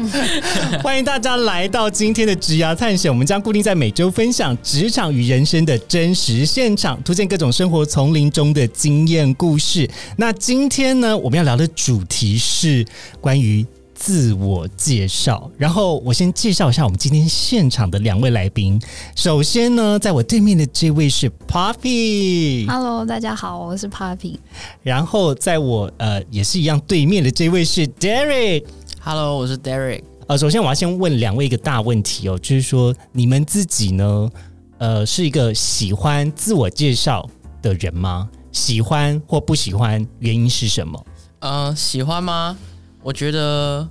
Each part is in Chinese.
欢迎大家来到今天的职涯探险，我们将固定在每周分享职场与人生的真实现场，图见各种生活丛林中的经验故事。那今天呢，我们要聊的主题是关于。自我介绍，然后我先介绍一下我们今天现场的两位来宾。首先呢，在我对面的这位是 Poppy。Hello，大家好，我是 Poppy。然后在我呃也是一样对面的这位是 Derek。Hello，我是 Derek。呃，首先我要先问两位一个大问题哦，就是说你们自己呢，呃，是一个喜欢自我介绍的人吗？喜欢或不喜欢，原因是什么？呃，喜欢吗？我觉得，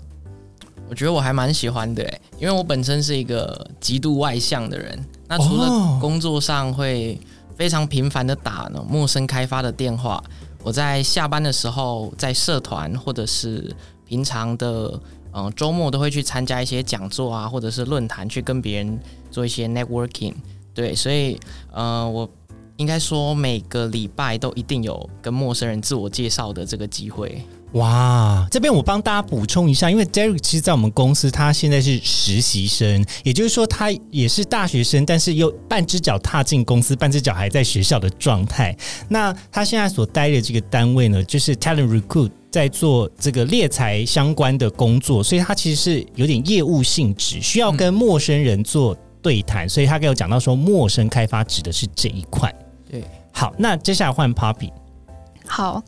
我觉得我还蛮喜欢的诶，因为我本身是一个极度外向的人。那除哦了工作上会非常频繁的打呢陌生开发的电话，我在下班的时候，在社团或者是平常的嗯周末都会去参加一些讲座啊，或者是论坛，去跟别人做一些 networking。对，所以呃，我应该说每个礼拜都一定有跟陌生人自我介绍的这个机会。哇，这边我帮大家补充一下，因为 Derek 其实在我们公司，他现在是实习生，也就是说他也是大学生，但是又半只脚踏进公司，半只脚还在学校的状态。那他现在所待的这个单位呢，就是 Talent Recruit。在做这个猎财相关的工作，所以他其实是有点业务性质，需要跟陌生人做对谈，所以他给我讲到说，陌生开发指的是这一块。对，好，那接下来换 Poppy，好，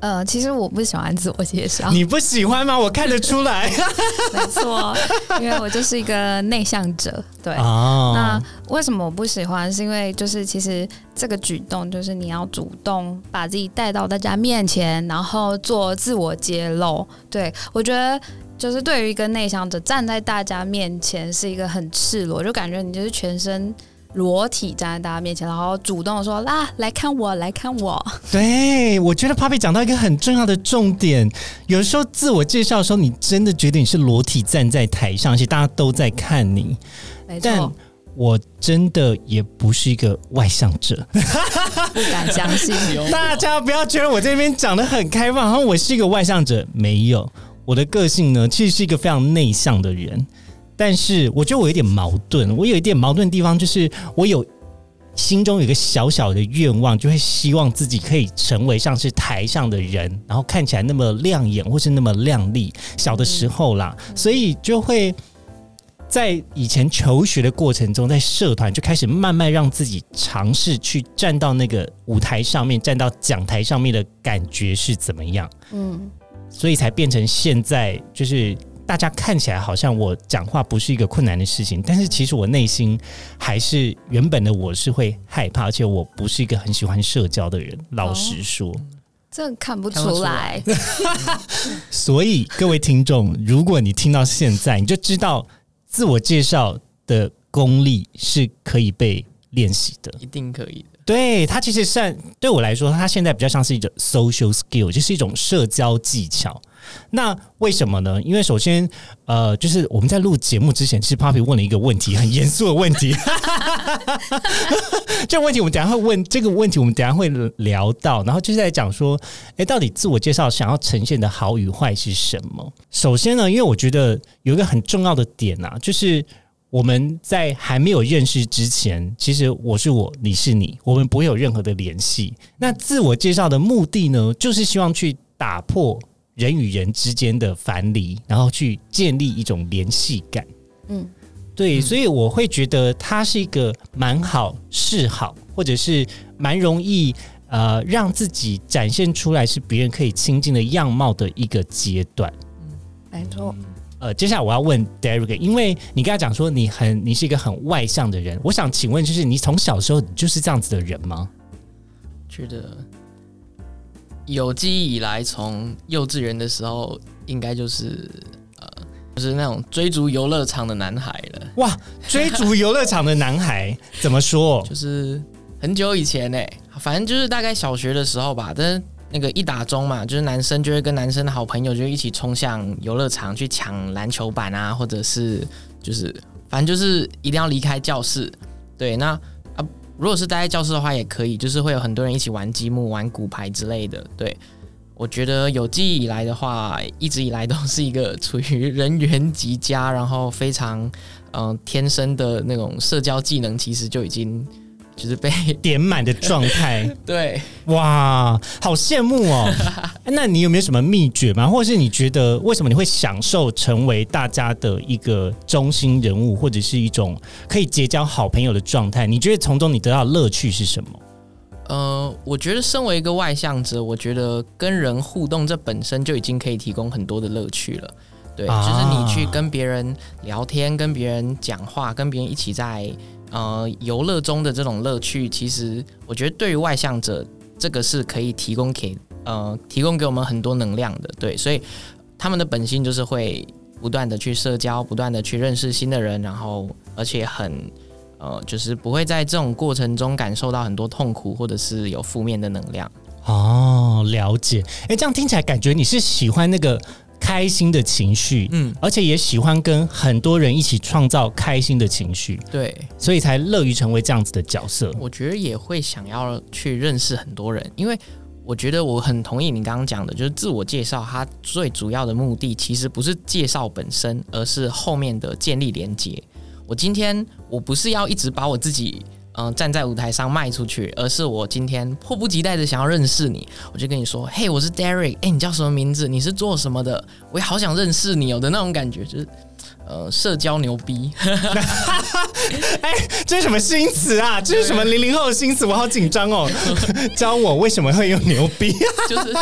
呃，其实我不喜欢自我介绍，你不喜欢吗？我看得出来。没错，因为我就是一个内向者。对，哦那为什么我不喜欢？是因为就是其实这个举动就是你要主动把自己带到大家面前，然后做自我揭露。对我觉得。就是对于一个内向者站在大家面前是一个很赤裸，就感觉你就是全身裸体站在大家面前，然后主动说啦来看我，来看我。对，我觉得 Papi 讲到一个很重要的重点，有时候自我介绍的时候，你真的觉得你是裸体站在台上，而且大家都在看你。没但错，我真的也不是一个外向者，不敢相信。大家不要觉得我这边讲的很开放，然后我是一个外向者，没有。我的个性呢，其实是一个非常内向的人，但是我觉得我有点矛盾。我有一点矛盾的地方，就是我有心中有一个小小的愿望，就会希望自己可以成为像是台上的人，然后看起来那么亮眼或是那么亮丽。小的时候啦，所以就会。在以前求学的过程中，在社团就开始慢慢让自己尝试去站到那个舞台上面，站到讲台上面的感觉是怎么样。嗯，所以才变成现在，就是大家看起来好像我讲话不是一个困难的事情，但是其实我内心还是原本的我是会害怕，而且我不是一个很喜欢社交的人。老实说，这看不看不出出来。所以各位听众，如果你听到现在，你就知道自我介绍的功力是可以被练习的。一定可以的。对它其实算对我来说，它现在比较像是一种 social skill，就是一种社交技巧。那为什么呢？因为首先，呃，就是我们在录节目之前，其实 Papi 问了一个问题，很严肃的问题。这个问题我们等下会问，这个问题我们等下会聊到，然后就是在讲说，诶，到底自我介绍想要呈现的好与坏是什么？首先呢，因为我觉得有一个很重要的点啊，就是我们在还没有认识之前，其实我是我，你是你，我们不会有任何的联系。那自我介绍的目的呢，就是希望去打破人与人之间的樊篱，然后去建立一种联系感。嗯，对，所以我会觉得它是一个蛮好、示好，或者是蛮容易呃让自己展现出来是别人可以亲近的样貌的一个阶段。嗯没错。呃，接下来我要问 Derek，因为你刚才讲说你很你是一个很外向的人，我想请问，就是你从小时候你就是这样子的人吗？觉得有记忆以来，从幼稚园的时候，应该就是呃就是那种追逐游乐场的男孩了。哇，追逐游乐场的男孩 怎么说？就是很久以前呢、反正就是大概小学的时候吧，但是那个一打钟嘛，就是男生就会跟男生的好朋友就一起冲向游乐场去抢篮球板啊，或者是就是反正就是一定要离开教室。对，那啊，如果是待在教室的话也可以，就是会有很多人一起玩积木、玩骨牌之类的。对，我觉得有记忆以来的话，一直以来都是一个处于人缘极佳，然后非常嗯、天生的那种社交技能，其实就已经就是被 点满的状态，对。哇，好羡慕哦！那你有没有什么秘诀吗？或者是你觉得为什么你会享受成为大家的一个中心人物，或者是一种可以结交好朋友的状态？你觉得从中你得到的乐趣是什么？呃，我觉得身为一个外向者，我觉得跟人互动这本身就已经可以提供很多的乐趣了。对，啊就是你去跟别人聊天、跟别人讲话、跟别人一起在呃游乐中的这种乐趣，其实我觉得对于外向者，这个是可以提供给呃提供给我们很多能量的。对，所以他们的本性就是会不断的去社交，不断的去认识新的人，然后而且很。呃，就是不会在这种过程中感受到很多痛苦，或者是有负面的能量。哦，了解。哎，这样听起来感觉你是喜欢那个开心的情绪，嗯，而且也喜欢跟很多人一起创造开心的情绪，对，所以才乐于成为这样子的角色。我觉得也会想要去认识很多人，因为我觉得我很同意你刚刚讲的，就是自我介绍，它最主要的目的其实不是介绍本身，而是后面的建立连接。我今天我不是要一直把我自己。嗯、站在舞台上卖出去，而是我今天迫不及待的想要认识你，我就跟你说，嘿，我是 Derek，哎、你叫什么名字？你是做什么的？我也好想认识你哦的那种感觉，就是呃，社交牛逼。哎这是什么新词啊？这是什么零零后的新词？我好紧张哦！教我为什么会用牛逼？就是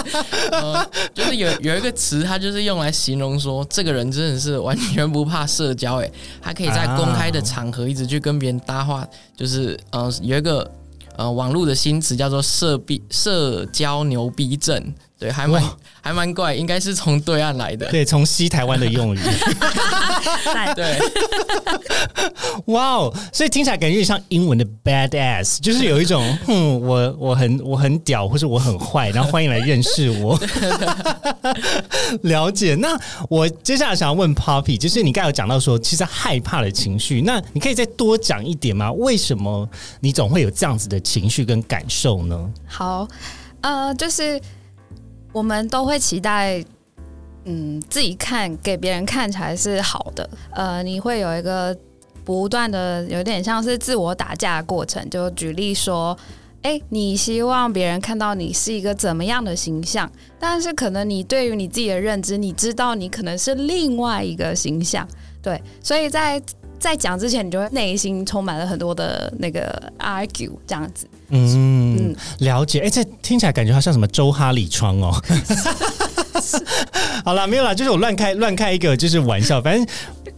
呃，就是有有一个词，它就是用来形容说这个人真的是完全不怕社交，哎，他可以在公开的场合一直去跟别人搭话，就是呃有一个呃网络的新词叫做社逼社交牛逼症，对，还蛮还蛮怪，应该是从对岸来的，对，从西台湾的用语。赞 对，哇哦！所以听起来感觉像英文的 badass，就是有一种，哼，我我很我很屌，或者我很坏，然后欢迎来认识我。了解。那我接下来想要问 Poppy，就是你刚才有讲到说，其实害怕的情绪，那你可以再多讲一点吗？为什么你总会有这样子的情绪跟感受呢？好，呃，就是我们都会期待，嗯，自己看给别人看起来是好的，呃，你会有一个不断的有点像是自我打架的过程。就举例说，哎，你希望别人看到你是一个怎么样的形象，但是可能你对于你自己的认知，你知道你可能是另外一个形象，对，所以在在讲之前，你就会内心充满了很多的那个 argue 这样子。嗯，嗯了解。哎、这听起来感觉好像什么周哈里窗哦。好啦，没有了，就是我乱开乱开一个就是玩笑，反正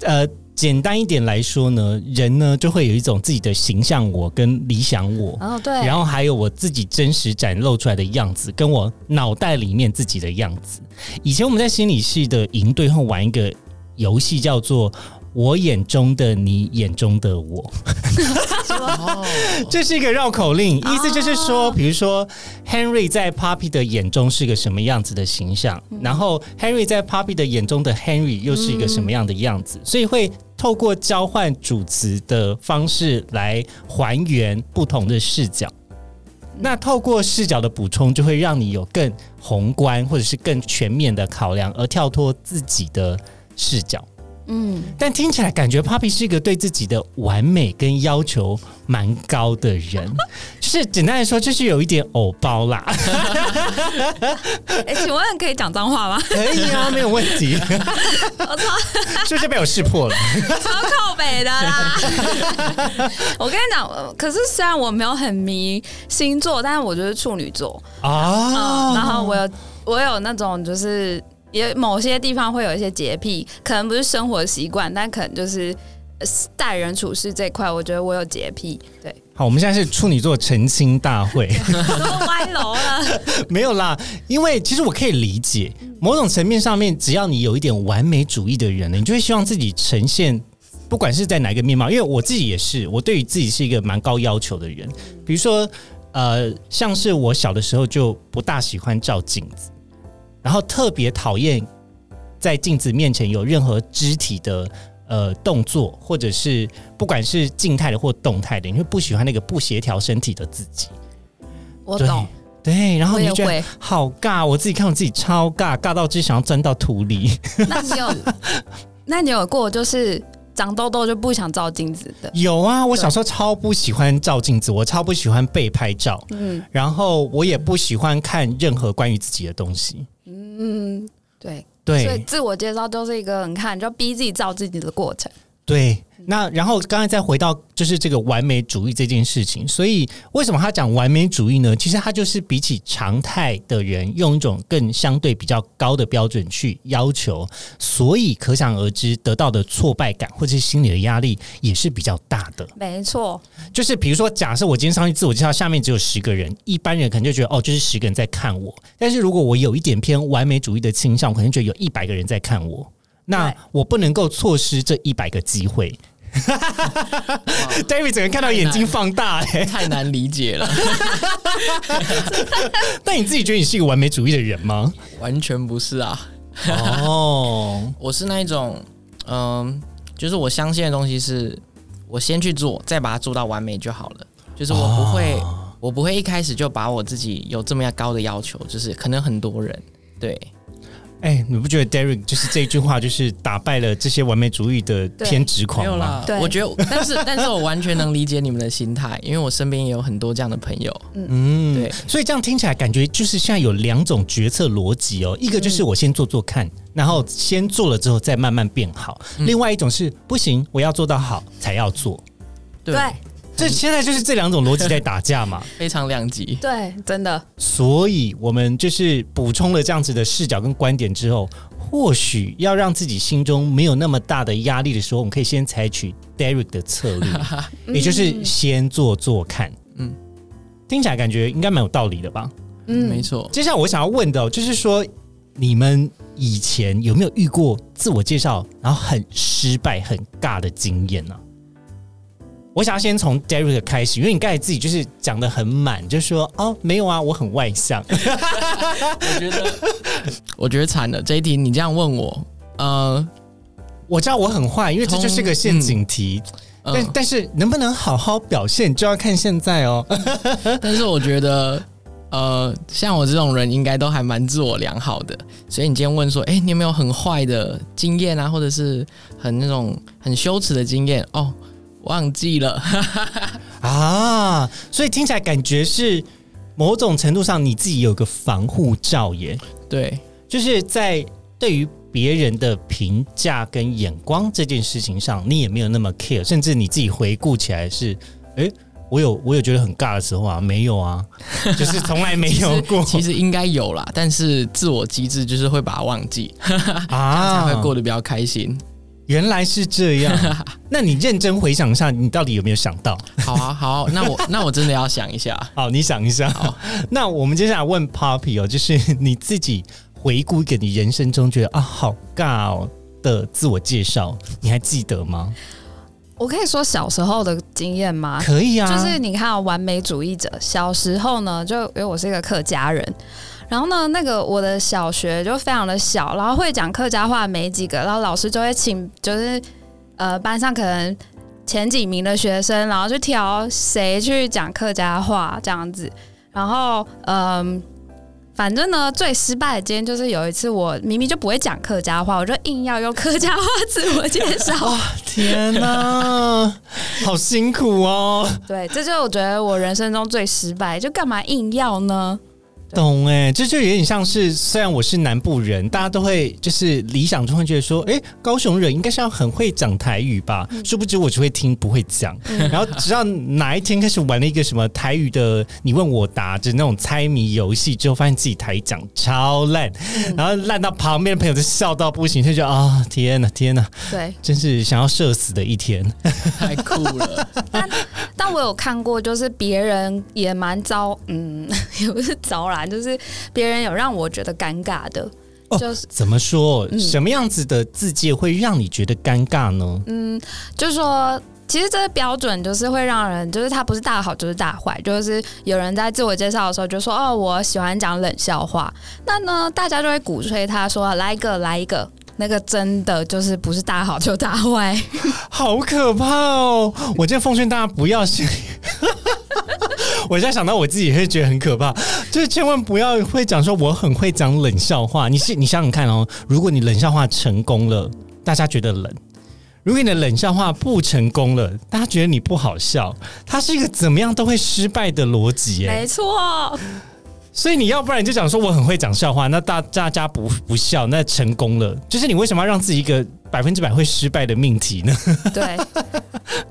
呃。简单一点来说呢，人呢就会有一种自己的形象我跟理想我，哦，对，然后还有我自己真实展露出来的样子，跟我脑袋里面自己的样子。以前我们在心理系的营队会玩一个游戏，叫做“我眼中的你，眼中的我”。哦，这是一个绕口令，哦意思就是说，比如说 Henry 在 Poppy 的眼中是个什么样子的形象，嗯然后 Henry 在 Poppy 的眼中的 Henry 又是一个什么样的样子，所以会透过交换主词的方式来还原不同的视角。那透过视角的补充，就会让你有更宏观或者是更全面的考量，而跳脱自己的视角。嗯，但听起来感觉 Papi 是一个对自己的完美跟要求蛮高的人，就是简单来说，就是有一点偶包啦。哎、请问可以讲脏话吗？可以啊，没有问题。我操，是不是被我识破了？超靠北的啦！我跟你讲，呃可是虽然我没有很迷星座，但是我就是处女座啊嗯，然后我有我有那种就是也某些地方会有一些洁癖，可能不是生活习惯，但可能就是呃待人处事这块，我觉得我有洁癖，对，好，我们现在是处女座澄清大会，都歪楼了。没有啦，因为其实我可以理解，某种层面上面，只要你有一点完美主义的人呢，你就会希望自己呈现，不管是在哪一个面貌，因为我自己也是，我对于自己是一个蛮高要求的人，比如说，呃，像是我小的时候就不大喜欢照镜子，然后特别讨厌在镜子面前有任何肢体的。呃，动作或者是不管是静态的或动态的，你会不喜欢那个不协调身体的自己。我懂，对，然后你就觉得会。好尬，我自己看我自己超尬，尬到只想要钻到土里。那你有，那你有过就是长痘痘就不想照镜子的？有啊，我小时候超不喜欢照镜子，我超不喜欢被拍照，嗯然后我也不喜欢看任何关于自己的东西。嗯，对。所以自我介绍都是一个很看，就逼自己照自己的过程。对，那然后刚才再回到就是这个完美主义这件事情，所以为什么他讲完美主义呢？其实他就是比起常态的人，用一种更相对比较高的标准去要求，所以可想而知得到的挫败感或者是心理的压力也是比较大的。没错，就是比如说，假设我今天上去自我介绍，下面只有十个人，一般人可能就觉得哦，就是十个人在看我。但是如果我有一点偏完美主义的倾向，我可能觉得有一百个人在看我，那我不能够错失这一百个机会。David 整个看到眼睛放大哎、太难理解了，但你自己觉得你是一个完美主义的人吗？完全不是啊。哦，我是那一种，嗯、就是我相信的东西是，我先去做，再把它做到完美就好了。就是我不会，我不会一开始就把我自己有这么样高的要求，就是可能很多人对哎、你不觉得 Derek 就是这句话，就是打败了这些完美主义的偏执狂吗有啦？。对我觉得，但是但是我完全能理解你们的心态，因为我身边也有很多这样的朋友。嗯，对所以这样听起来感觉就是现在有两种决策逻辑哦，一个就是我先做做看，然后先做了之后再慢慢变好；嗯另外一种是不行，我要做到好才要做。对，对这现在就是这两种逻辑在打架嘛，非常两极。对，真的，所以我们就是补充了这样子的视角跟观点之后，或许要让自己心中没有那么大的压力的时候，我们可以先采取 Derek 的策略，也就是先做做看。嗯嗯，听起来感觉应该蛮有道理的吧？嗯，没错。接下来我想要问的、哦，就是说你们以前有没有遇过自我介绍然后很失败、很尬的经验呢、我想要先从 Derek 开始，因为你刚才自己就是讲的很满，就说哦没有啊，我很外向。我觉得，我觉得惨了。这一题你这样问我，呃，我知道我很坏，因为这就是个陷阱题，但嗯，但是能不能好好表现就要看现在哦。但是我觉得，呃，像我这种人应该都还蛮自我良好的。所以你今天问说，哎、你有没有很坏的经验啊，或者是很那种很羞耻的经验？哦，忘记了。啊，所以听起来感觉是某种程度上你自己有个防护罩耶。对，就是在对于别人的评价跟眼光这件事情上，你也没有那么 care，甚至你自己回顾起来是，诶，我有我有觉得很尬的时候啊，没有啊，就是从来没有过其实应该有啦，但是自我机制就是会把它忘记啊，才啊会过得比较开心。原来是这样，那你认真回想一下，你到底有没有想到？好啊，好，那我 那我真的要想一下。好，你想一下。好那我们接下来问 Poppy 哦，就是你自己回顾一个你人生中觉得啊好尬哦的自我介绍，你还记得吗？我可以说小时候的经验吗？可以啊，就是你看、哦，完美主义者。小时候呢，就因为我是一个客家人，然后呢，那个我的小学就非常的小，然后会讲客家话没几个，然后老师就会请，就是呃班上可能前几名的学生，然后去挑谁去讲客家话这样子，然后嗯。反正呢，最失败的今天就是有一次，我明明就不会讲客家话，我就硬要用客家话自我介绍。天哪，好辛苦哦！对，这就是我觉得我人生中最失败，就干嘛硬要呢？懂哎，这就有点像是，虽然我是南部人，大家都会就是理想中会觉得说，哎，高雄人应该是要很会讲台语吧？殊不知我只会听不会讲，然后直到哪一天开始玩了一个什么台语的你问我答就那种猜谜游戏之后，发现自己台语讲超烂，然后烂到旁边的朋友都笑到不行，就觉得啊，天呐，天呐，对，真是想要社死的一天，太酷了。但但我有看过，就是别人也蛮糟，嗯，也不是糟啦，就是别人有让我觉得尴尬的，就是怎么说？什么样子的字界会让你觉得尴尬呢？嗯，就是说，其实这个标准就是会让人，就是他不是大好就是大坏，就是有人在自我介绍的时候就说：“哦，我喜欢讲冷笑话。”那呢，大家就会鼓吹他说：“来一个，来一个。”那个真的就是不是大好就大坏，好可怕哦！我这奉劝大家不要信。我现在想到我自己也会觉得很可怕，就是千万不要会讲说我很会讲冷笑话。你是你想想看哦，如果你冷笑话成功了，大家觉得冷；如果你的冷笑话不成功了，大家觉得你不好笑。它是一个怎么样都会失败的逻辑，没错。所以你要不然你就讲说我很会讲笑话，那大大家不不笑，那成功了。就是你为什么要让自己一个？百分之百会失败的命题呢？对，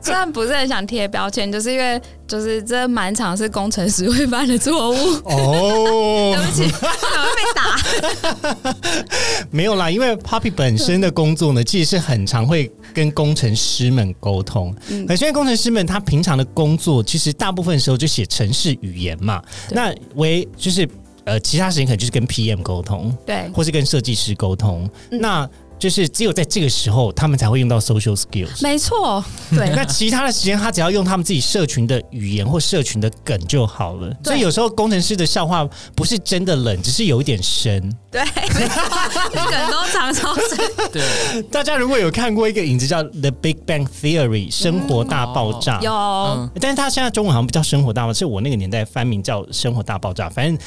虽然不是很想贴标签，就是因为就是这满场是工程师会犯的错误哦。对不起，会被打。没有啦，因为 Poppy 本身的工作呢，其实是很常会跟工程师们沟通。嗯，可现在工程师们他平常的工作，其实大部分时候就写程式语言嘛。那为就是呃，其他时间可能就是跟 PM 沟通，对，或是跟设计师沟通。那就是只有在这个时候，他们才会用到 social skills。没错，对。那其他的时间，他只要用他们自己社群的语言或社群的梗就好了。所以有时候工程师的笑话不是真的冷，只是有一点深。对，梗都长超深。对，大家如果有看过一个影子叫《The Big Bang Theory》生活大爆炸，有。但是他现在中文好像不叫生活大爆炸，是我那个年代翻名叫生活大爆炸。反正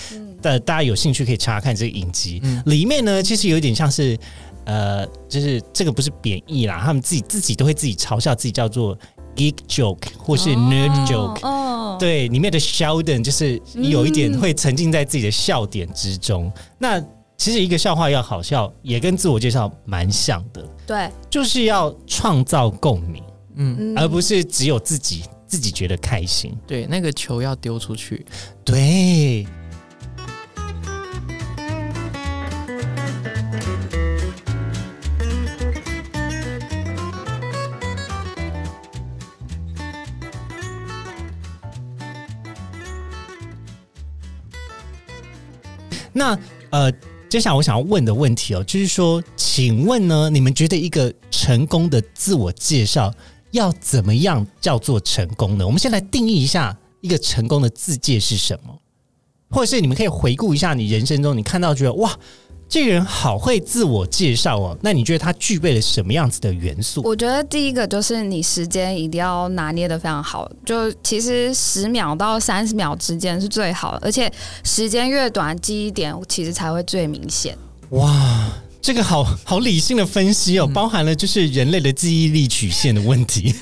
的大家有兴趣可以查看这个影集，里面呢其实有点像是。呃，就是这个不是贬义啦，他们自己自己都会自己嘲笑自己叫做 geek joke 或是 nerd joke，哦，对，里面的 Sheldon 就是有一点会沉浸在自己的笑点之中。那其实一个笑话要好笑，也跟自我介绍蛮像的，对，就是要创造共鸣，嗯，而不是只有自己自己觉得开心，对，那个球要丢出去，对。那呃，接下来我想要问的问题哦，就是说，请问呢，你们觉得一个成功的自我介绍要怎么样叫做成功呢？我们先来定义一下一个成功的自介是什么，或者是你们可以回顾一下你人生中你看到觉得哇。这个人好会自我介绍哦，那你觉得他具备了什么样子的元素？我觉得第一个就是你时间一定要拿捏的非常好，就其实十秒到三十秒之间是最好的，而且时间越短，记忆点其实才会最明显。哇，这个好好理性的分析哦，包含了就是人类的记忆力曲线的问题，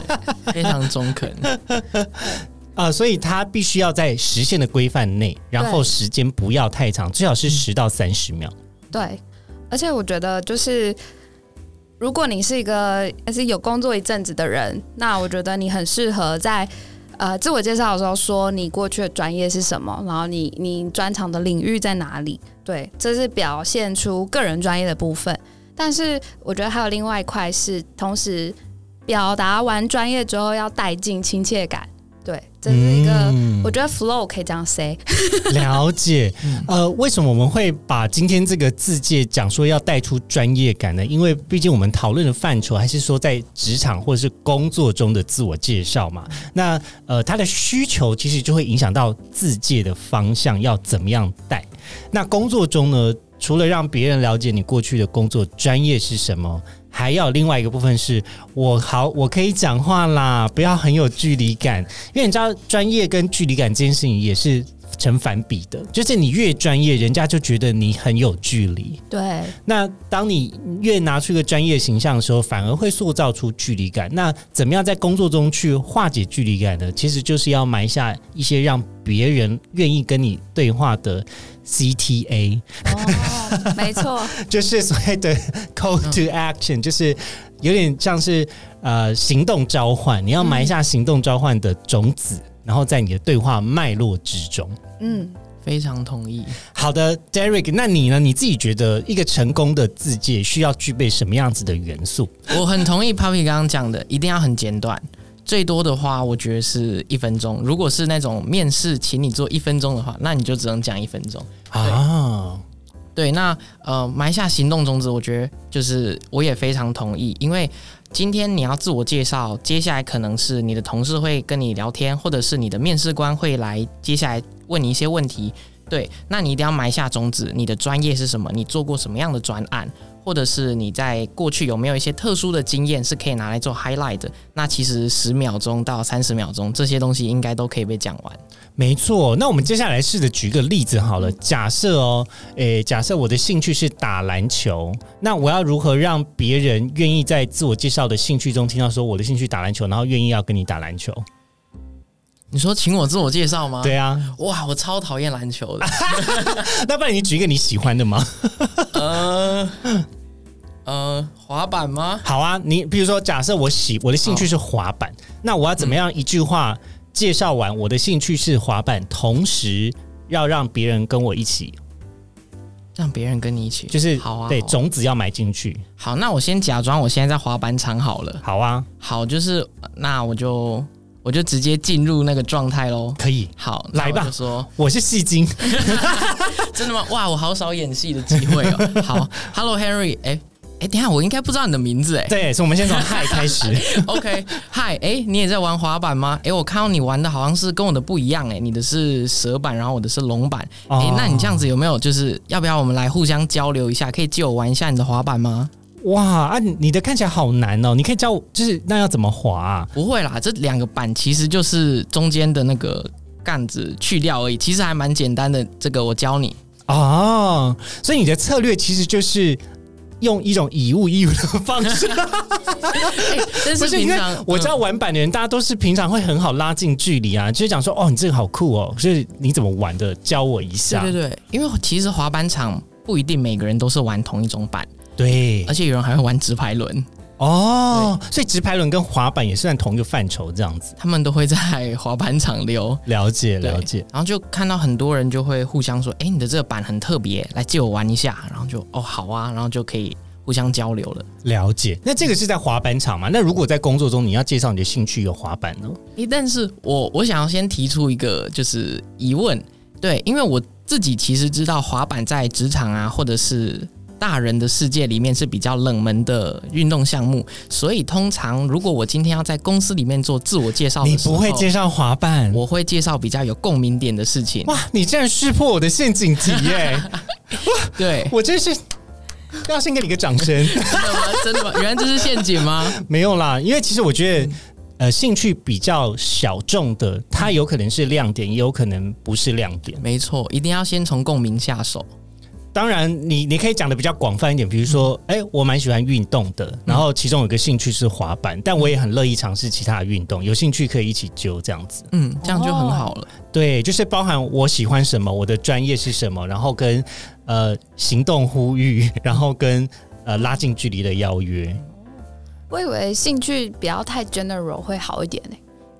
非常中肯啊，所以他必须要在时限的规范内，然后时间不要太长，最好是十到三十秒。对，而且我觉得就是，如果你是一个还是有工作一阵子的人，那我觉得你很适合在呃自我介绍的时候说你过去的专业是什么，然后你你专长的领域在哪里。对，这是表现出个人专业的部分。但是我觉得还有另外一块是，同时表达完专业之后要带进亲切感。对，这是一个，我觉得 flow 可以这样 say。了解，呃，为什么我们会把今天这个字界讲说要带出专业感呢？因为毕竟我们讨论的范畴还是说在职场或者是工作中的自我介绍嘛。那呃，他的需求其实就会影响到字界的方向要怎么样带。那工作中呢，除了让别人了解你过去的工作专业是什么。还要另外一个部分是我好，我可以讲话啦，不要很有距离感，因为你知道专业跟距离感这件事情也是成反比的，就是你越专业，人家就觉得你很有距离。对，那当你越拿出一个专业形象的时候，反而会塑造出距离感。那怎么样在工作中去化解距离感呢？其实就是要埋下一些让别人愿意跟你对话的 CTA，哦，没错，就是所谓的 call to action，就是有点像是呃行动召唤。你要埋下行动召唤的种子，然后在你的对话脉络之中。嗯，非常同意。好的，Derek，那你呢？你自己觉得一个成功的字界需要具备什么样子的元素？我很同意 Papi 刚刚讲的，一定要很简短。最多的话，我觉得是一分钟。如果是那种面试，请你做一分钟的话，那你就只能讲一分钟。啊，对，那呃，埋下行动种子，我觉得就是我也非常同意，因为今天你要自我介绍，接下来可能是你的同事会跟你聊天，或者是你的面试官会来接下来问你一些问题。对，那你一定要埋下种子，你的专业是什么？你做过什么样的专案？或者是你在过去有没有一些特殊的经验是可以拿来做 highlight 的？那其实十秒钟到三十秒钟，这些东西应该都可以被讲完。没错。那我们接下来试着举个例子好了。假设哦，诶，假设我的兴趣是打篮球，那我要如何让别人愿意在自我介绍的兴趣中听到说我的兴趣打篮球，然后愿意要跟你打篮球？你说请我自我介绍吗？对啊，哇，我超讨厌篮球的。那不然你举一个你喜欢的吗？呃呃，滑板吗？好啊，你比如说，假设我喜我的兴趣是滑板，那我要怎么样一句话介绍完我的兴趣是滑板，同时要让别人跟我一起，让别人跟你一起，就是好啊。对好啊种子要埋进去。好，那我先假装我现在在滑板场好了。好啊，好，就是那我就我就直接进入那个状态喽。可以，好，来吧我就说我是戏精。真的吗？哇，我好少演戏的机会哦。好，Hello Henry，哎、哎、等一下我应该不知道你的名字哎。对，所以我们先从 嗨开始。OK，嗨，哎，你也在玩滑板吗？哎，我看到你玩的好像是跟我的不一样哎，你的是蛇板，然后我的是龙板。哎、哦那你这样子有没有就是要不要我们来互相交流一下？可以借我玩一下你的滑板吗？哇啊，你你的看起来好难哦，你可以教我，就是那要怎么滑啊？不会啦，这两个板其实就是中间的那个杆子去掉而已，其实还蛮简单的。这个我教你。哦，所以你的策略其实就是用一种以物易物的方式。哎，但不是因为是平常我知道嗯玩板的人，大家都是平常会很好拉近距离啊，就是讲说哦，你这个好酷哦，所以你怎么玩的，教我一下。对对对，因为其实滑板场不一定每个人都是玩同一种板，对而且有人还会玩直排轮，哦，所以直排轮跟滑板也算同一个范畴，这样子。他们都会在滑板场溜。了解了解，然后就看到很多人就会互相说：“哎，你的这个板很特别，来借我玩一下。”然后就哦好啊，然后就可以互相交流了。了解。那这个是在滑板场嘛？那如果在工作中你要介绍你的兴趣有滑板呢？诶，但是我我想要先提出一个就是疑问，对，因为我自己其实知道滑板在职场啊，或者是大人的世界里面是比较冷门的运动项目，所以通常如果我今天要在公司里面做自我介绍你不会介绍滑板？我会介绍比较有共鸣点的事情。哇，你竟然识破我的陷阱题耶！对，我真是要先给你个掌声。真的吗？真的吗？原来这是陷阱吗？没有啦，因为其实我觉得。呃，兴趣比较小众的，它有可能是亮点，也有可能不是亮点。没错，一定要先从共鸣下手。当然你，你可以讲的比较广泛一点，比如说，哎、我蛮喜欢运动的，然后其中有个兴趣是滑板，但我也很乐意尝试其他的运动，有兴趣可以一起揪这样子。嗯，这样就很好了。对，就是包含我喜欢什么，我的专业是什么，然后跟呃行动呼吁，然后跟呃拉近距离的邀约，我以为兴趣不要太 general 会好一点呢、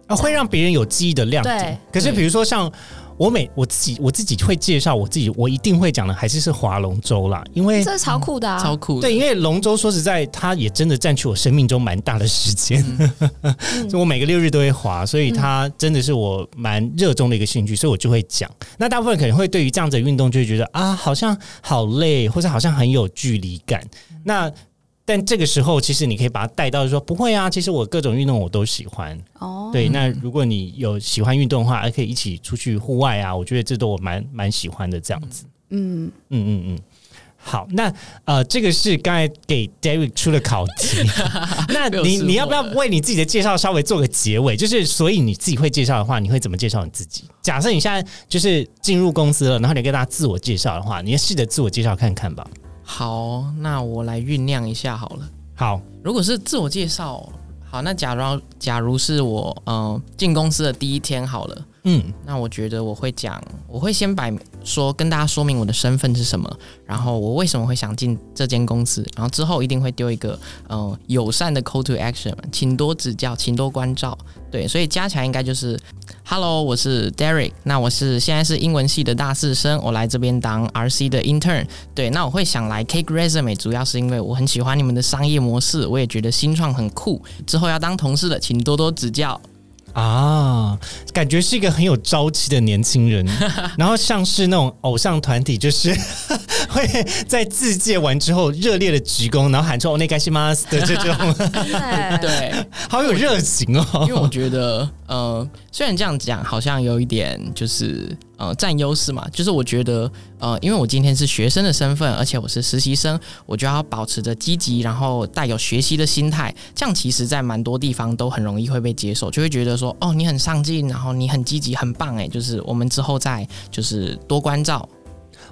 啊，会让别人有记忆的亮点。对。可是比如说像我每我自己我自己会介绍我自己，我一定会讲的还是是划龙舟啦，因为这是超酷的啊！超酷的。对，因为龙舟说实在，它也真的占据我生命中蛮大的时间，嗯 所以我每个六日都会划，所以它真的是我蛮热衷的一个兴趣，所以我就会讲。那大部分人可能会对于这样子的运动就会觉得啊，好像好累，或者好像很有距离感。那但这个时候，其实你可以把它带到说不会啊，其实我各种运动我都喜欢。哦，对，那如果你有喜欢运动的话，还可以一起出去户外啊，我觉得这都我蛮蛮喜欢的这样子。嗯，嗯嗯嗯，好，那呃，这个是刚才给 David 出的考题，那你你要不要为你自己的介绍稍微做个结尾？就是所以你自己会介绍的话，你会怎么介绍你自己？假设你现在就是进入公司了，然后你跟大家自我介绍的话，你试着自我介绍看看吧。好，那我来酝酿一下好了。好，如果是自我介绍，好，那假如假如是我嗯进公司的第一天好了。嗯，那我觉得我会讲，我会先摆说跟大家说明我的身份是什么，然后我为什么会想进这间公司，然后之后一定会丢一个呃友善的 call to action，请多指教，请多关照。对，所以加起来应该就是，Hello，我是 Derek，那我是现在是英文系的大四生，我来这边当 RC 的 intern。对，那我会想来 Cake Resume，主要是因为我很喜欢你们的商业模式，我也觉得新创很酷。之后要当同事的，请多多指教。啊，感觉是一个很有朝气的年轻人，然后像是那种偶像团体，就是 会在自介完之后热烈的鞠躬，然后喊出“哦，那该是吗”的这种，对，好有热情哦。因为我觉得，呃，虽然这样讲好像有一点就是。呃，占优势嘛，就是我觉得，呃，因为我今天是学生的身份，而且我是实习生，我就要保持着积极，然后带有学习的心态，这样其实在蛮多地方都很容易会被接受，就会觉得说，哦，你很上进，然后你很积极，很棒，诶，就是我们之后再就是多关照。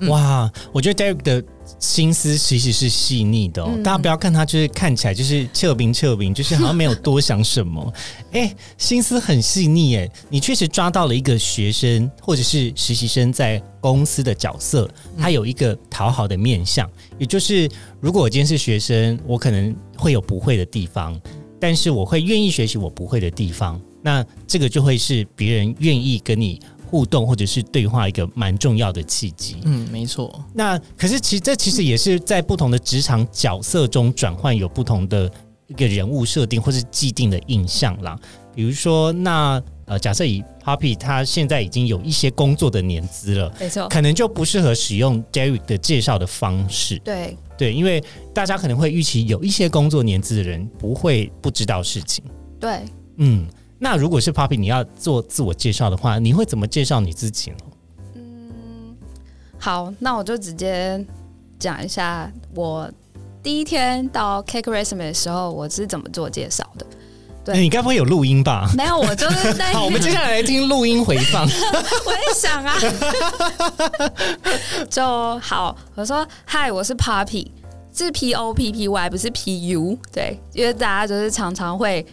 哇，我觉得 Derek 的心思其实是细腻的哦。大家不要看他，就是看起来就是撤兵撤兵，就是好像没有多想什么。哎，心思很细腻哎，你确实抓到了一个学生或者是实习生在公司的角色，他有一个讨好的面相。也就是，如果我今天是学生，我可能会有不会的地方，但是我会愿意学习我不会的地方。那这个就会是别人愿意跟你。互动或者是对话一个蛮重要的契机。嗯，没错。那可是其实这其实也是在不同的职场角色中转换，有不同的一个人物设定或是既定的印象啦。比如说，那呃，假设以 Poppy 他现在已经有一些工作的年资了，没错，可能就不适合使用 Derek 的介绍的方式。对对，因为大家可能会预期有一些工作年资的人不会不知道事情。对，嗯。那如果是 Poppy，你要做自我介绍的话，你会怎么介绍你自己呢？嗯，好，那我就直接讲一下我第一天到 Cake Resume 的时候，我是怎么做介绍的。对，你该不会有录音吧？没有，我就是在。好，我们接下来来听录音回放。我也想啊。就好，我说嗨，我是 Poppy，是 P O P P Y，不是 P U。对，因为大家就是常常会。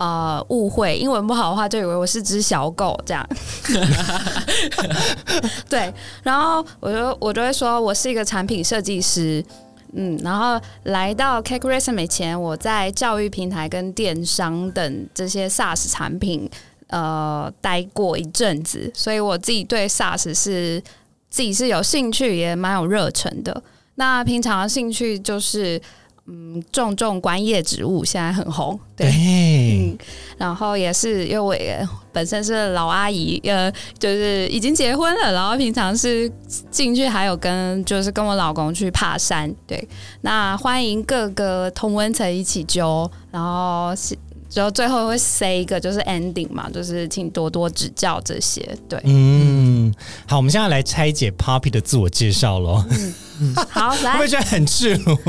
呃，误会，英文不好的话，就以为我是只小狗这样。对，然后我就我就会说，我是一个产品设计师，嗯，然后来到 Cake Resume 前，我在教育平台跟电商等这些 SaaS 产品呃待过一阵子，所以我自己对 SaaS 是自己是有兴趣，也蛮有热忱的。那平常的兴趣就是。嗯，种种观叶植物现在很红，对，嗯，然后也是因为我也本身是老阿姨，呃，就是已经结婚了，然后平常是进去还有跟就是跟我老公去爬山，对，那欢迎各个同温层一起揪，然后是。之后最后会 say 一个就是 ending 嘛，就是请多多指教这些。对，嗯，好，我们现在来拆解 Poppy 的自我介绍喽。嗯，好，来，会不会觉得很赤裸？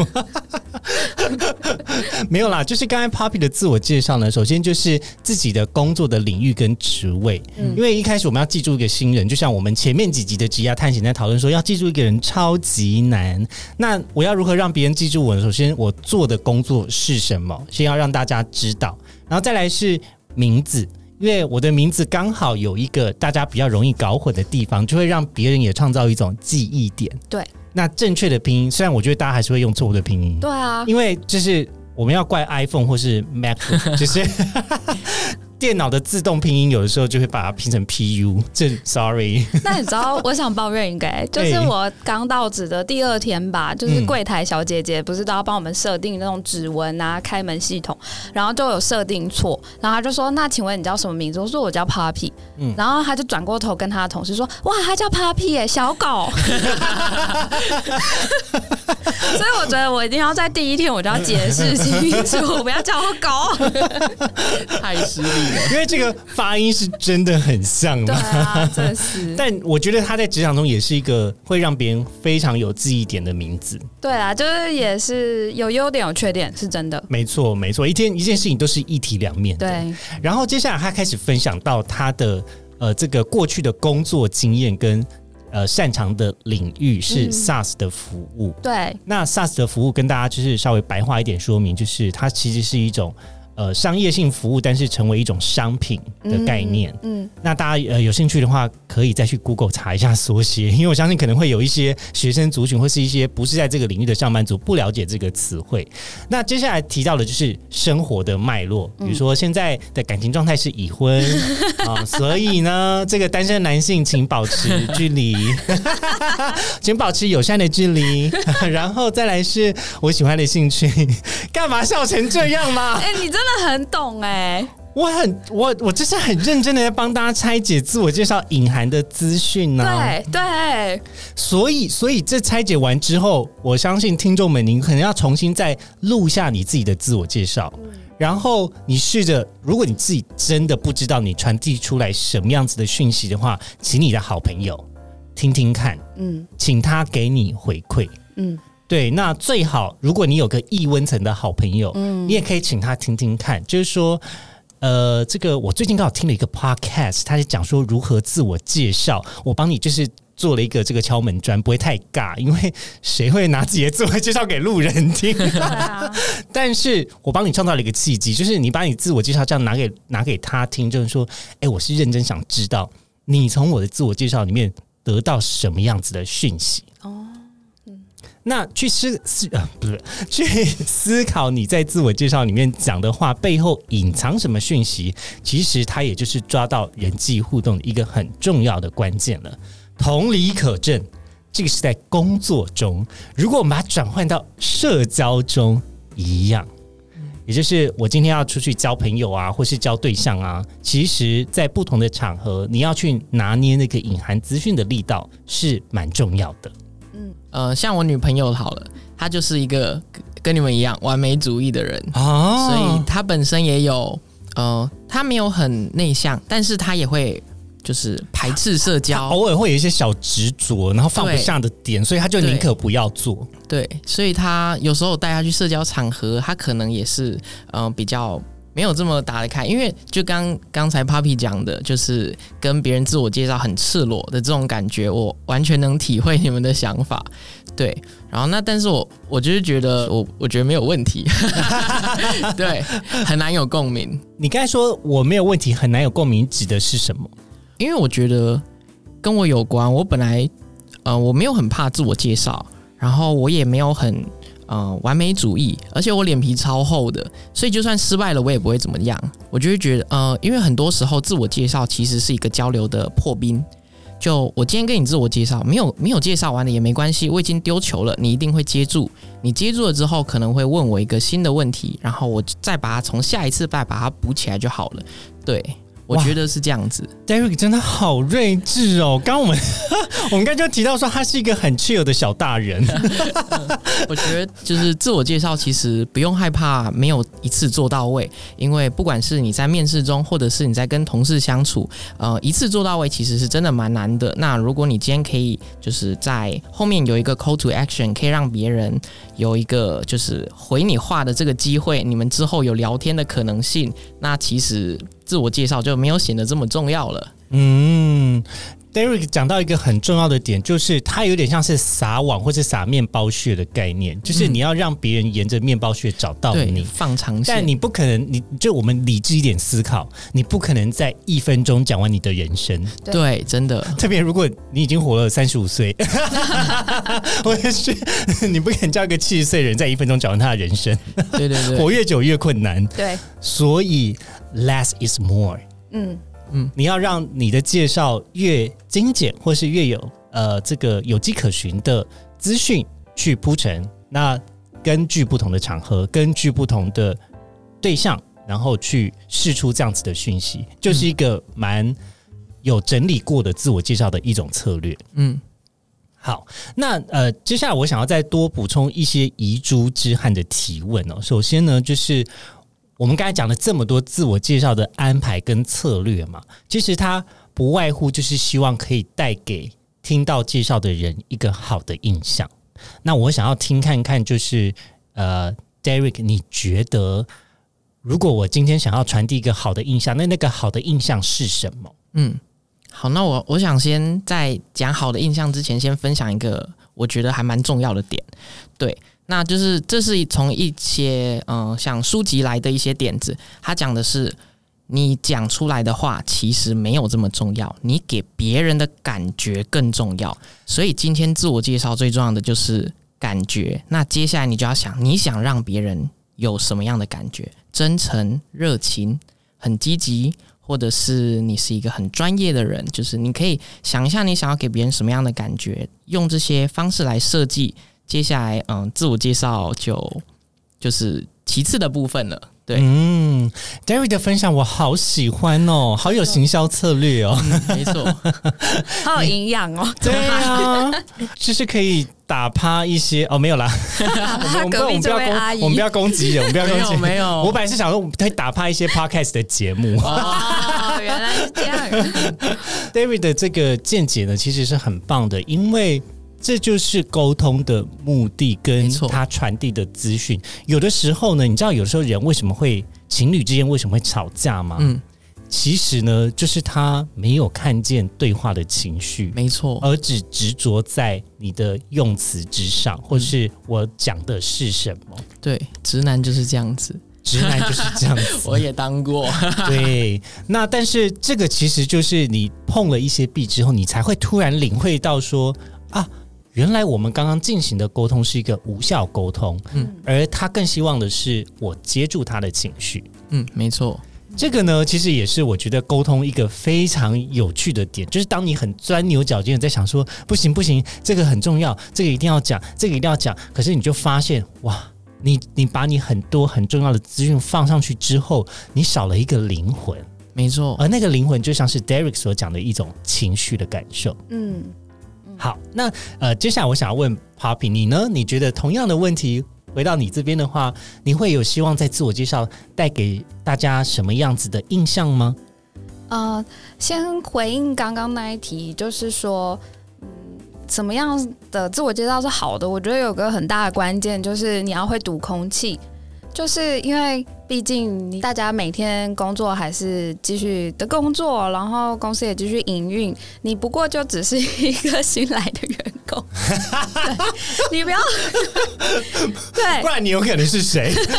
没有啦，就是刚才 Poppy 的自我介绍呢，首先就是自己的工作的领域跟职位。嗯，因为一开始我们要记住一个新人，就像我们前面几集的职业探险在讨论说，要记住一个人超级难。那我要如何让别人记住我？呢？首先，我做的工作是什么？先要让大家知道。然后再来是名字，因为我的名字刚好有一个大家比较容易搞混的地方，就会让别人也创造一种记忆点。对，那正确的拼音，虽然我觉得大家还是会用错误的拼音。对啊，因为就是我们要怪 iPhone 或是 Mac，就是。电脑的自动拼音有的时候就会把它拼成 PU，这 sorry。那你知道我想抱怨一个，就是我刚到职的第二天吧，就是柜台小姐姐不是都要帮我们设定那种指纹啊、开门系统，然后就有设定错，然后她就说：“那请问你叫什么名字？”我说：“我叫 Puppy。”嗯，然后她就转过头跟她的同事说：“哇，她叫 Puppy 哎，小狗。”所以我觉得我一定要在第一天我就要解释清楚，不要叫我狗，太失礼。了。因为这个发音是真的很像对嘛。啊，真的是。但我觉得他在职场中也是一个会让别人非常有记忆点的名字。对啊，就是也是有优点有缺点，是真的。没错，没错，一件一件事情都是一体两面的。对，然后接下来他开始分享到他的呃这个过去的工作经验跟呃擅长的领域是嗯 SaaS 的服务。对，那 SaaS 的服务跟大家就是稍微白话一点说明，就是它其实是一种呃商业性服务，但是成为一种商品的概念。嗯，那大家呃有兴趣的话，可以再去 Google 查一下缩写，因为我相信可能会有一些学生族群或是一些不是在这个领域的上班族不了解这个词汇。那接下来提到的就是生活的脉络，比如说现在的感情状态是已婚啊、所以呢，这个单身男性请保持距离，请保持友善的距离，然后再来是我喜欢的兴趣，干嘛笑成这样嘛？哎、你真的很懂哎、我很我我这是很认真的在帮大家拆解自我介绍隐含的资讯呢。对对，所以所以这拆解完之后，我相信听众们，你可能要重新再录下你自己的自我介绍，然后你试着，如果你自己真的不知道你传递出来什么样子的讯息的话，请你的好朋友听听看，嗯。请他给你回馈。嗯对，那最好如果你有个易温层的好朋友，嗯你也可以请他听听看，就是说。呃，这个我最近刚好听了一个 podcast，他是讲说如何自我介绍，我帮你就是做了一个这个敲门砖，不会太尬，因为谁会拿自己的自我介绍给路人听？啊，但是我帮你创造了一个契机，就是你把你自我介绍这样拿给拿给他听，就是说，哎，我是认真想知道你从我的自我介绍里面得到什么样子的讯息。哦，那去思思呃不是去思考你在自我介绍里面讲的话背后隐藏什么讯息，其实它也就是抓到人际互动的一个很重要的关键了。同理可证，这个是在工作中，如果我们把它转换到社交中一样。也就是我今天要出去交朋友啊，或是交对象啊，其实，在不同的场合，你要去拿捏那个隐含资讯的力道是蛮重要的。呃，像我女朋友好了，她就是一个跟跟你们一样完美主义的人，哦所以她本身也有呃，她没有很内向，但是她也会就是排斥社交，偶尔会有一些小执着，然后放不下的点，所以他就宁可不要做。对，所以她有时候带她去社交场合，她可能也是嗯、呃比较。没有这么打得开，因为就刚刚才 Papi 讲的，就是跟别人自我介绍很赤裸的这种感觉，我完全能体会你们的想法。对，然后那但是我我就是觉得我我觉得没有问题，对，很难有共鸣，你刚才说我没有问题，很难有共鸣，指的是什么？因为我觉得跟我有关。我本来呃我没有很怕自我介绍，然后我也没有很呃完美主义，而且我脸皮超厚的，所以就算失败了，我也不会怎么样。我就会觉得呃，因为很多时候自我介绍其实是一个交流的破冰。就我今天跟你自我介绍，没有没有介绍完的也没关系，我已经丢球了，你一定会接住。你接住了之后，可能会问我一个新的问题，然后我再把它从下一次再把它补起来就好了。对，我觉得是这样子。Derek 真的好睿智哦！刚刚我们 我们刚刚就提到说他是一个很 chill 的小大人，我觉得就是自我介绍，其实不用害怕没有一次做到位，因为不管是你在面试中，或者是你在跟同事相处，呃，一次做到位其实是真的蛮难的。那如果你今天可以就是在后面有一个 call to action，可以让别人有一个就是回你话的这个机会，你们之后有聊天的可能性，那其实自我介绍就没有显得这么重要了。嗯。Derek 讲到一个很重要的点，就是它有点像是撒网或是撒面包屑的概念，就是你要让别人沿着面包屑找到对，你，放长线，但你不可能，你就我们理智一点思考，你不可能在一分钟讲完你的人生。对，真的，特别如果你已经活了三十五岁，我也是，你不可能叫一个七十岁的人在一分钟讲完他的人生，对对对，活越久越困难。对，所以 less is more，嗯，你要让你的介绍越精简，或是越有呃这个有迹可循的资讯去铺陈。那根据不同的场合，根据不同的对象，然后去试出这样子的讯息，就是一个蛮有整理过的自我介绍的一种策略。嗯。好，那呃，接下来我想要再多补充一些遗珠之憾的提问哦。首先呢，就是我们刚才讲了这么多自我介绍的安排跟策略嘛，其实它不外乎就是希望可以带给听到介绍的人一个好的印象。那我想要听看看，就是呃，Derek，你觉得如果我今天想要传递一个好的印象，那那个好的印象是什么？嗯，好，那我我想先在讲好的印象之前，先分享一个我觉得还蛮重要的点，对。那就是这是从一些嗯像书籍来的一些点子，他讲的是你讲出来的话其实没有这么重要，你给别人的感觉更重要。所以今天自我介绍最重要的就是感觉。那接下来你就要想，你想让别人有什么样的感觉？真诚、热情、很积极，或者是你是一个很专业的人，就是你可以想一下你想要给别人什么样的感觉，用这些方式来设计。接下来，嗯，自我介绍就就是其次的部分了。对，嗯，David 的分享我好喜欢哦，好有行销策略哦，没错，好有营养哦。对啊，就是可以打趴一些哦，没有啦，我们不要攻，我们不要攻击人，我们不要攻击，没有。我本来是想说可以打趴一些 Podcast 的节目。哦，原来是这样。David 的这个见解呢，其实是很棒的，因为。这就是沟通的目的，跟他传递的资讯。有的时候呢，你知道，有时候人为什么会情侣之间为什么会吵架吗？嗯，其实呢，就是他没有看见对话的情绪，没错，而只执着在你的用词之上，或是我讲的是什么。对，直男就是这样子，直男就是这样子。我也当过。对，那但是这个其实就是你碰了一些壁之后，你才会突然领会到说啊。原来我们刚刚进行的沟通是一个无效沟通，嗯，而他更希望的是我接住他的情绪，嗯，没错，这个呢，其实也是我觉得沟通一个非常有趣的点，就是当你很钻牛角尖的在想说不行不行，这个很重要，这个一定要讲，这个一定要讲，可是你就发现哇，你你把你很多很重要的资讯放上去之后，你少了一个灵魂，没错，而那个灵魂就像是 Derek 所讲的一种情绪的感受，嗯。好，那呃，接下来我想要问 Poppy，你呢？你觉得同样的问题回到你这边的话，你会有希望在自我介绍带给大家什么样子的印象吗？呃，先回应刚刚那一题，就是说，嗯，怎么样的自我介绍是好的？我觉得有个很大的关键就是你要会读空气，就是因为。毕竟大家每天工作还是继续的工作，然后公司也继续营运，你不过就只是一个新来的员工，你不要 对，不然你有可能是谁？就是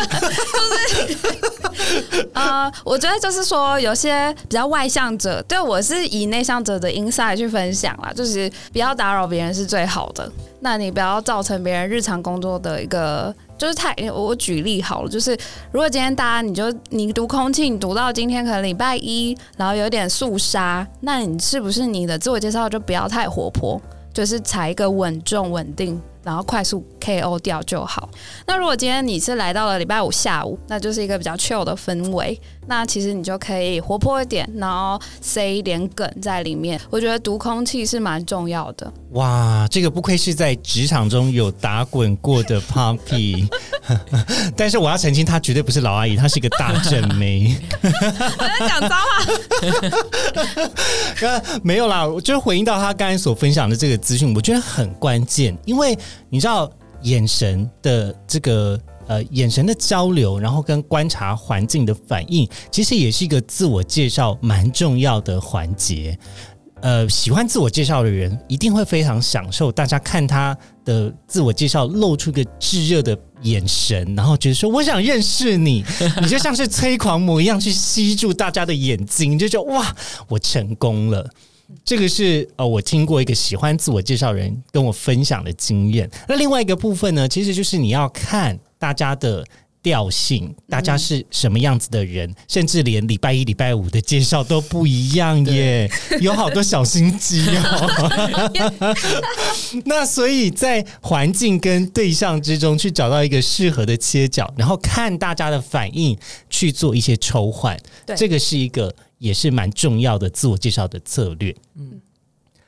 呃，我觉得就是说，有些比较外向者，对我是以内向者的 inside 去分享啦，就是不要打扰别人是最好的。那你不要造成别人日常工作的一个。就是太，我举例好了，就是如果今天啊你就你读空气，你读到今天可能礼拜一，然后有点肃杀，那你是不是你的自我介绍就不要太活泼，就是采一个稳重稳定。然后快速 KO 掉就好。那如果今天你是来到了礼拜五下午，那就是一个比较 chill 的氛围。那其实你就可以活泼一点，然后塞一点梗在里面。我觉得读空气是蛮重要的。哇，这个不愧是在职场中有打滚过的 Poppy。但是我要澄清，她绝对不是老阿姨，她是一个大正妹。我在讲脏话。没有啦，我就回应到他刚才所分享的这个资讯，我觉得很关键，因为你知道眼神的这个呃眼神的交流，然后跟观察环境的反应，其实也是一个自我介绍蛮重要的环节。呃，喜欢自我介绍的人一定会非常享受，大家看他的自我介绍露出个炙热的眼神，然后觉得说我想认识你，你就像是催狂魔一样去吸住大家的眼睛，就觉得哇，我成功了。这个是呃，我听过一个喜欢自我介绍人跟我分享的经验。那另外一个部分呢，其实就是你要看大家的。调性，大家是什么样子的人，甚至连礼拜一、礼拜五的介绍都不一样耶，有好多小心机哦。那所以在环境跟对象之中去找到一个适合的切角，然后看大家的反应去做一些抽换，这个是一个也是蛮重要的自我介绍的策略。嗯，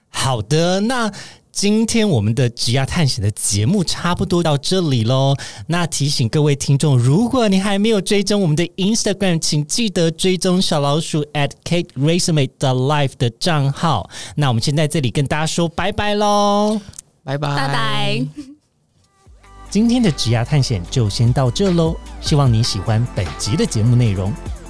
好的，那。今天我们的职涯探险的节目差不多到这里喽。那提醒各位听众，如果你还没有追踪我们的 Instagram，请记得追踪小老鼠 at Kate Resume 的 Life 的账号。那我们先在这里跟大家说拜拜喽，拜拜，拜拜。今天的职涯探险就先到这喽。希望你喜欢本集的节目内容。